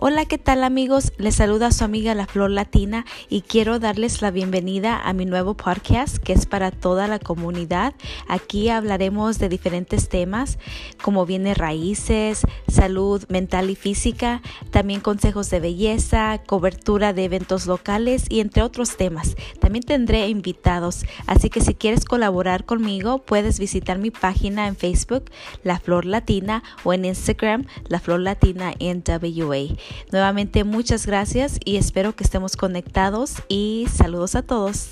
Hola, ¿qué tal amigos? Les saluda su amiga La Flor Latina y quiero darles la bienvenida a mi nuevo podcast que es para toda la comunidad. Aquí hablaremos de diferentes temas como bienes raíces, salud mental y física, también consejos de belleza, cobertura de eventos locales y entre otros temas. También tendré invitados, así que si quieres colaborar conmigo puedes visitar mi página en Facebook La Flor Latina o en Instagram La Flor Latina NWA. Nuevamente muchas gracias y espero que estemos conectados y saludos a todos.